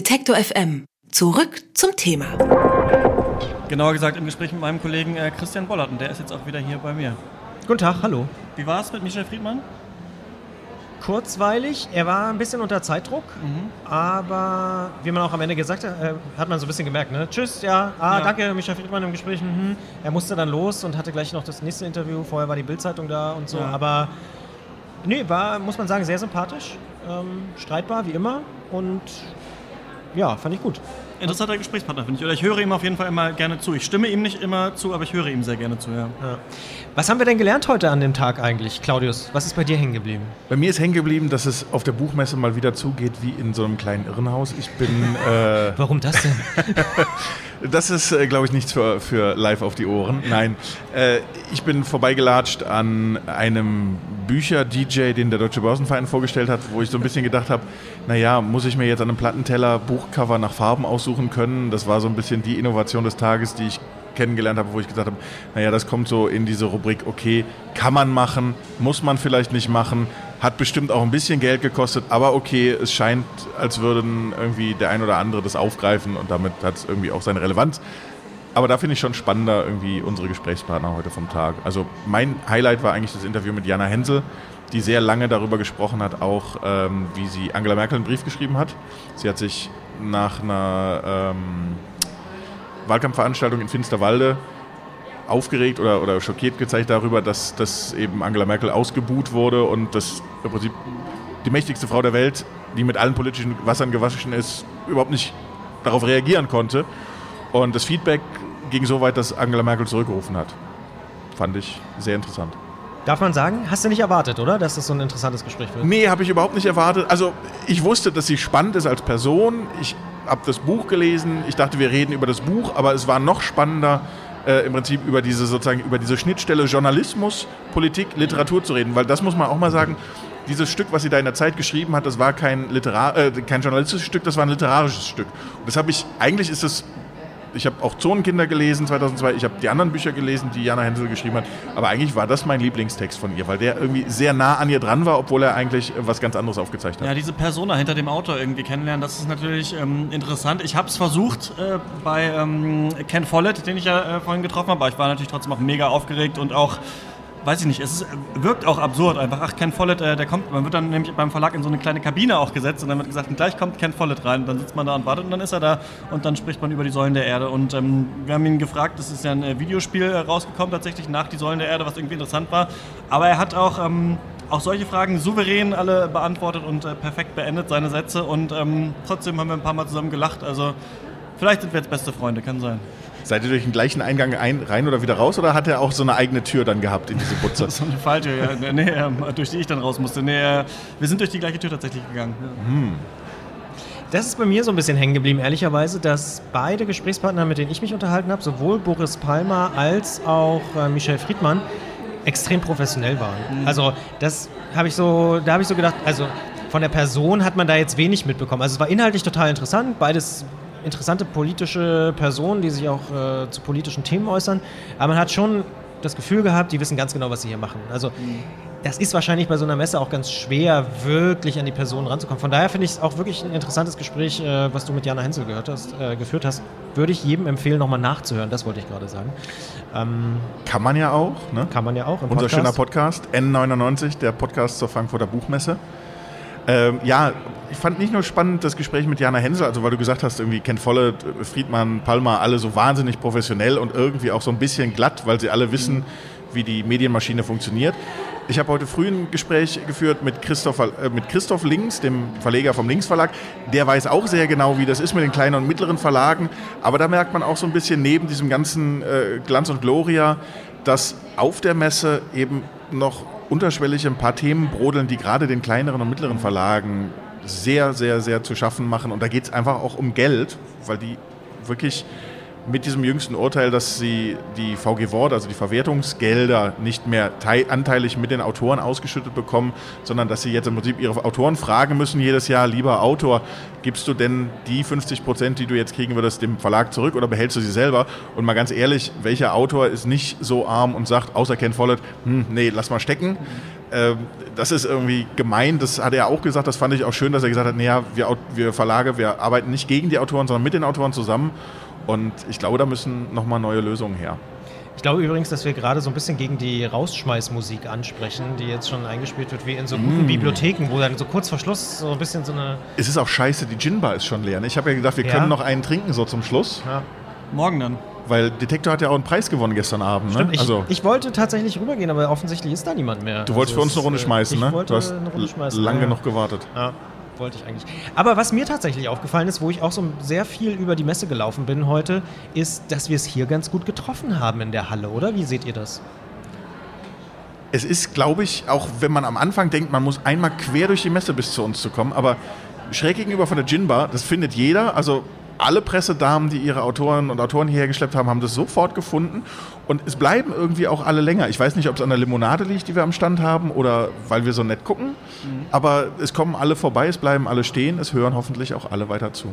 Detektor FM. Zurück zum Thema. Genauer gesagt im Gespräch mit meinem Kollegen äh, Christian Bollert und der ist jetzt auch wieder hier bei mir. Guten Tag, hallo. Wie war es mit Michel Friedmann? Kurzweilig, er war ein bisschen unter Zeitdruck, Mhm. aber wie man auch am Ende gesagt hat, äh, hat man so ein bisschen gemerkt, ne? Tschüss, ja, ah, Ja. danke, Michael Friedmann im Gespräch. Mhm. Er musste dann los und hatte gleich noch das nächste Interview. Vorher war die Bildzeitung da und so, Ja. aber nee, war, muss man sagen, sehr sympathisch, ähm, streitbar wie immer und ja, fand ich gut. Interessanter Gesprächspartner, finde ich. Oder ich höre ihm auf jeden Fall immer gerne zu. Ich stimme ihm nicht immer zu, aber ich höre ihm sehr gerne zu, ja. Ja. Was haben wir denn gelernt heute an dem Tag eigentlich, Claudius? Was ist bei dir hängen geblieben? Bei mir ist hängen geblieben, dass es auf der Buchmesse mal wieder zugeht wie in so einem kleinen Irrenhaus. Ich bin, äh, Warum das denn? das ist, äh, glaube ich, nichts für, für live auf die Ohren. Nein, äh, ich bin vorbeigelatscht an einem Bücher-DJ, den der Deutsche Börsenverein vorgestellt hat, wo ich so ein bisschen gedacht habe, naja, muss ich mir jetzt an einem Plattenteller Buchcover nach Farben aussuchen können? Das war so ein bisschen die Innovation des Tages, die ich kennengelernt habe, wo ich gesagt habe, naja, das kommt so in diese Rubrik, okay, kann man machen, muss man vielleicht nicht machen, hat bestimmt auch ein bisschen Geld gekostet, aber okay, es scheint, als würden irgendwie der ein oder andere das aufgreifen und damit hat es irgendwie auch seine Relevanz. Aber da finde ich schon spannender irgendwie unsere Gesprächspartner heute vom Tag. Also mein Highlight war eigentlich das Interview mit Jana Hensel, die sehr lange darüber gesprochen hat, auch ähm, wie sie Angela Merkel einen Brief geschrieben hat. Sie hat sich nach einer ähm, Wahlkampfveranstaltung in Finsterwalde aufgeregt oder, oder schockiert gezeigt darüber, dass, dass eben Angela Merkel ausgebuht wurde und dass im Prinzip die mächtigste Frau der Welt, die mit allen politischen Wassern gewaschen ist, überhaupt nicht darauf reagieren konnte. Und das Feedback ging so weit, dass Angela Merkel zurückgerufen hat. Fand ich sehr interessant. Darf man sagen, hast du nicht erwartet, oder? Dass das so ein interessantes Gespräch wird? Nee, habe ich überhaupt nicht erwartet. Also ich wusste, dass sie spannend ist als Person. Ich habe das Buch gelesen. Ich dachte, wir reden über das Buch, aber es war noch spannender, äh, im Prinzip über diese sozusagen über diese Schnittstelle Journalismus, Politik, Literatur zu reden, weil das muss man auch mal sagen. Dieses Stück, was sie da in der Zeit geschrieben hat, das war kein, Literar äh, kein journalistisches Stück, das war ein literarisches Stück. Und das habe ich, eigentlich ist es ich habe auch Zonenkinder gelesen 2002, ich habe die anderen Bücher gelesen, die Jana Hensel geschrieben hat, aber eigentlich war das mein Lieblingstext von ihr, weil der irgendwie sehr nah an ihr dran war, obwohl er eigentlich äh, was ganz anderes aufgezeigt hat. Ja, diese Persona hinter dem Autor irgendwie kennenlernen, das ist natürlich ähm, interessant. Ich habe es versucht äh, bei ähm, Ken Follett, den ich ja äh, vorhin getroffen habe, aber ich war natürlich trotzdem auch mega aufgeregt und auch, weiß ich nicht, es ist, wirkt auch absurd einfach. Ach, Ken Follett, äh, der kommt, man wird dann nämlich beim Verlag in so eine kleine Kabine auch gesetzt und dann wird gesagt, gleich kommt Ken Follett rein. Und dann sitzt man da und wartet und dann ist er da und dann spricht man über die Säulen der Erde. Und ähm, wir haben ihn gefragt, es ist ja ein äh, Videospiel äh, rausgekommen tatsächlich nach die Säulen der Erde, was irgendwie interessant war. Aber er hat auch... Ähm, auch solche Fragen souverän alle beantwortet und äh, perfekt beendet, seine Sätze. Und ähm, trotzdem haben wir ein paar Mal zusammen gelacht. Also vielleicht sind wir jetzt beste Freunde, kann sein. Seid ihr durch den gleichen Eingang ein, rein oder wieder raus oder hat er auch so eine eigene Tür dann gehabt in diese Butze? So eine falsche, ja, nee, ähm, durch die ich dann raus musste. Nee, äh, wir sind durch die gleiche Tür tatsächlich gegangen. Ja. Das ist bei mir so ein bisschen hängen geblieben, ehrlicherweise, dass beide Gesprächspartner, mit denen ich mich unterhalten habe, sowohl Boris Palmer als auch äh, Michel Friedmann, extrem professionell waren. Also das habe ich so, da habe ich so gedacht, also von der Person hat man da jetzt wenig mitbekommen. Also es war inhaltlich total interessant, beides interessante politische Personen, die sich auch äh, zu politischen Themen äußern, aber man hat schon das Gefühl gehabt, die wissen ganz genau, was sie hier machen. Also das ist wahrscheinlich bei so einer Messe auch ganz schwer, wirklich an die Person ranzukommen. Von daher finde ich es auch wirklich ein interessantes Gespräch, äh, was du mit Jana Hensel gehört hast, äh, geführt hast. Würde ich jedem empfehlen, nochmal nachzuhören. Das wollte ich gerade sagen. Ähm, Kann man ja auch, ne? kann man ja auch Unser Podcast. schöner Podcast, N99, der Podcast zur Frankfurter Buchmesse. Ähm, ja, ich fand nicht nur spannend das Gespräch mit Jana Hensel, also weil du gesagt hast, irgendwie Ken Follett, Friedmann, Palmer, alle so wahnsinnig professionell und irgendwie auch so ein bisschen glatt, weil sie alle wissen, wie die Medienmaschine funktioniert. Ich habe heute früh ein Gespräch geführt mit Christoph, äh, mit Christoph Links, dem Verleger vom Links Verlag. Der weiß auch sehr genau, wie das ist mit den kleinen und mittleren Verlagen. Aber da merkt man auch so ein bisschen neben diesem ganzen äh, Glanz und Gloria, dass auf der Messe eben noch unterschwellig ein paar Themen brodeln, die gerade den kleineren und mittleren Verlagen sehr, sehr, sehr zu schaffen machen. Und da geht es einfach auch um Geld, weil die wirklich mit diesem jüngsten Urteil, dass sie die VG Wort, also die Verwertungsgelder, nicht mehr teil, anteilig mit den Autoren ausgeschüttet bekommen, sondern dass sie jetzt im Prinzip ihre Autoren fragen müssen jedes Jahr, lieber Autor, gibst du denn die 50 Prozent, die du jetzt kriegen würdest, dem Verlag zurück oder behältst du sie selber? Und mal ganz ehrlich, welcher Autor ist nicht so arm und sagt, außer Ken Follett, hm, nee, lass mal stecken. ähm, das ist irgendwie gemein, das hat er auch gesagt, das fand ich auch schön, dass er gesagt hat, naja, wir, wir Verlage, wir arbeiten nicht gegen die Autoren, sondern mit den Autoren zusammen. Und ich glaube, da müssen nochmal neue Lösungen her. Ich glaube übrigens, dass wir gerade so ein bisschen gegen die Rausschmeißmusik ansprechen, die jetzt schon eingespielt wird, wie in so guten Bibliotheken, wo dann so kurz vor Schluss so ein bisschen so eine. Es ist auch scheiße, die Gin-Bar ist schon leer. ne? Ich habe ja gedacht, wir Ja? können noch einen trinken so zum Schluss, Ja, Morgen dann. Weil Detektor hat ja auch einen Preis gewonnen gestern Abend. Ne? stimmt. Ich, also, ich wollte tatsächlich rübergehen, aber offensichtlich ist da niemand mehr. du wolltest Also für uns eine Runde äh, schmeißen, ich ne? Wollte Du hast eine Runde schmeißen. lange ja. genug gewartet. Ja, wollte ich eigentlich. Aber was mir tatsächlich aufgefallen ist, wo ich auch so sehr viel über die Messe gelaufen bin heute, ist, dass wir es hier ganz gut getroffen haben in der Halle, oder? Wie seht ihr das? Es ist, glaube ich, auch wenn man am Anfang denkt, man muss einmal quer durch die Messe bis zu uns zu kommen, aber schräg gegenüber von der Gin Bar, das findet jeder, also alle Pressedamen, die ihre Autoren und Autoren hierher geschleppt haben, haben das sofort gefunden und es bleiben irgendwie auch alle länger. Ich weiß nicht, ob es an der Limonade liegt, die wir am Stand haben oder weil wir so nett gucken, aber es kommen alle vorbei, es bleiben alle stehen, es hören hoffentlich auch alle weiter zu.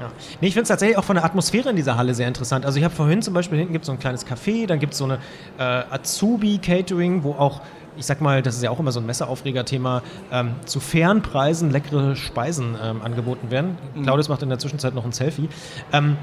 Ja. Nee, ich finde es tatsächlich auch von der Atmosphäre in dieser Halle sehr interessant. Also ich habe vorhin zum Beispiel, hinten gibt es so ein kleines Café, dann gibt es so eine äh, Azubi-Catering, wo auch, ich sag mal, das ist ja auch immer so ein Messeaufreger-Thema, ähm, zu fairen Preisen leckere Speisen ähm, angeboten werden. Claudius macht in der Zwischenzeit noch ein Selfie. Ähm,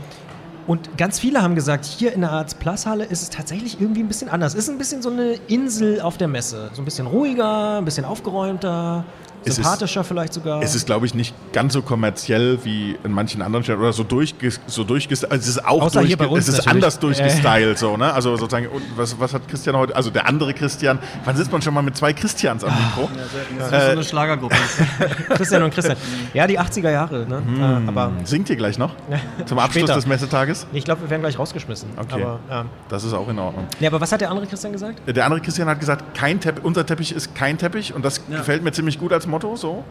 und ganz viele haben gesagt, hier in der Arts Plus Halle ist es tatsächlich irgendwie ein bisschen anders. Ist ein bisschen so eine Insel auf der Messe. So ein bisschen ruhiger, ein bisschen aufgeräumter, Es ist- sympathischer vielleicht sogar. Es ist, glaube ich, nicht ganz so kommerziell wie in manchen anderen Städten oder so, durchges so durchgestylt. Also es ist auch Außer hier bei durchge- uns es ist natürlich. anders durchgestylt, so, ne? Also sozusagen, was, was hat Christian heute? Also der andere Christian. Wann sitzt man schon mal mit zwei Christians am Mikro? Das ist so eine Schlagergruppe. Christian und Christian. Ja, die 80er Jahre. Ne? Äh, aber Singt ihr gleich noch? Zum Abschluss Später. des Messetages? ich glaube, wir werden gleich rausgeschmissen. Okay. Aber, ja. Das ist auch in Ordnung. Nee, aber was hat der andere Christian gesagt? Der andere Christian hat gesagt, kein Teppich, unser Teppich ist kein Teppich und das Ja. gefällt mir ziemlich gut als Motto. So.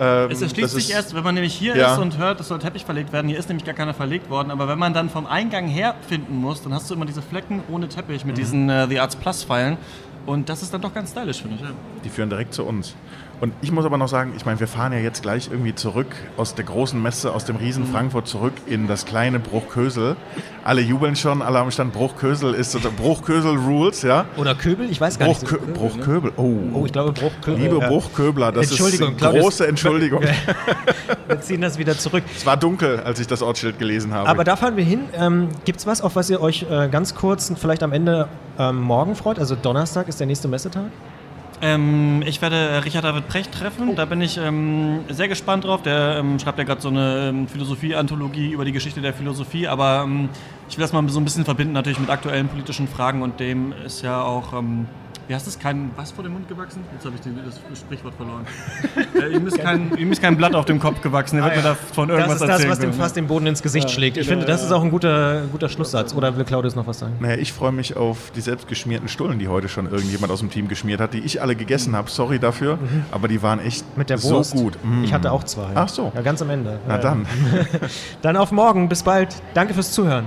Ähm, Es erschließt das sich erst, wenn man nämlich hier Ja. ist und hört, es soll Teppich verlegt werden. Hier ist nämlich gar keiner verlegt worden. Aber wenn man dann vom Eingang her finden muss, dann hast du immer diese Flecken ohne Teppich Mhm. mit diesen äh, The Arts Plus Pfeilen. Und das ist dann doch ganz stylisch, finde ich. Ja. Die führen direkt zu uns. Und ich muss aber noch sagen, ich meine, wir fahren ja jetzt gleich irgendwie zurück aus der großen Messe, aus dem Riesen Frankfurt zurück in das kleine Bruchkösel. Alle jubeln schon, alle am Stand. Bruchkösel ist Bruchkösel Rules, ja? Oder Köbel? Ich weiß gar Bruchkö nicht. Bruchköbel. Oh. Oh, ich glaube Bruchköbel. Liebe ja. Bruchköbler, das Entschuldigung, ist große Entschuldigung. Wir ziehen das wieder zurück. es war dunkel, als ich das Ortsschild gelesen habe. Aber da fahren wir hin. Ähm, Gibt es was, auf was ihr euch äh, ganz kurz und vielleicht am Ende ähm, morgen freut? Also Donnerstag ist der nächste Messetag. Ähm, ich werde äh, Richard David Precht treffen. Da bin ich ähm, sehr gespannt drauf. Der ähm, schreibt ja gerade so eine ähm, Philosophie-Anthologie über die Geschichte der Philosophie. Aber ähm, ich will das mal so ein bisschen verbinden natürlich mit aktuellen politischen Fragen. Und dem ist ja auch, ähm, wie heißt es, kein was vor dem Mund gewachsen? Jetzt habe ich den, das Sprichwort verloren. äh, ihm, ist kein, ihm ist kein Blatt auf dem Kopf gewachsen. Er wird mir davon Das irgendwas ist das, erzählen was dem fast den Boden ins Gesicht schlägt. Ich finde, das ist auch ein guter, guter Schlusssatz. Oder will Claudius noch was sagen? Naja, ich freue mich auf die selbstgeschmierten Stullen, die heute schon irgendjemand aus dem Team geschmiert hat, die ich alle gegessen habe. Sorry dafür, aber die waren echt Mhm. Mit der so gut. Mm. Ich hatte auch zwei. Ach so. Ja, ganz am Ende. Na Ja. dann. Dann auf morgen. Bis bald. Danke fürs Zuhören.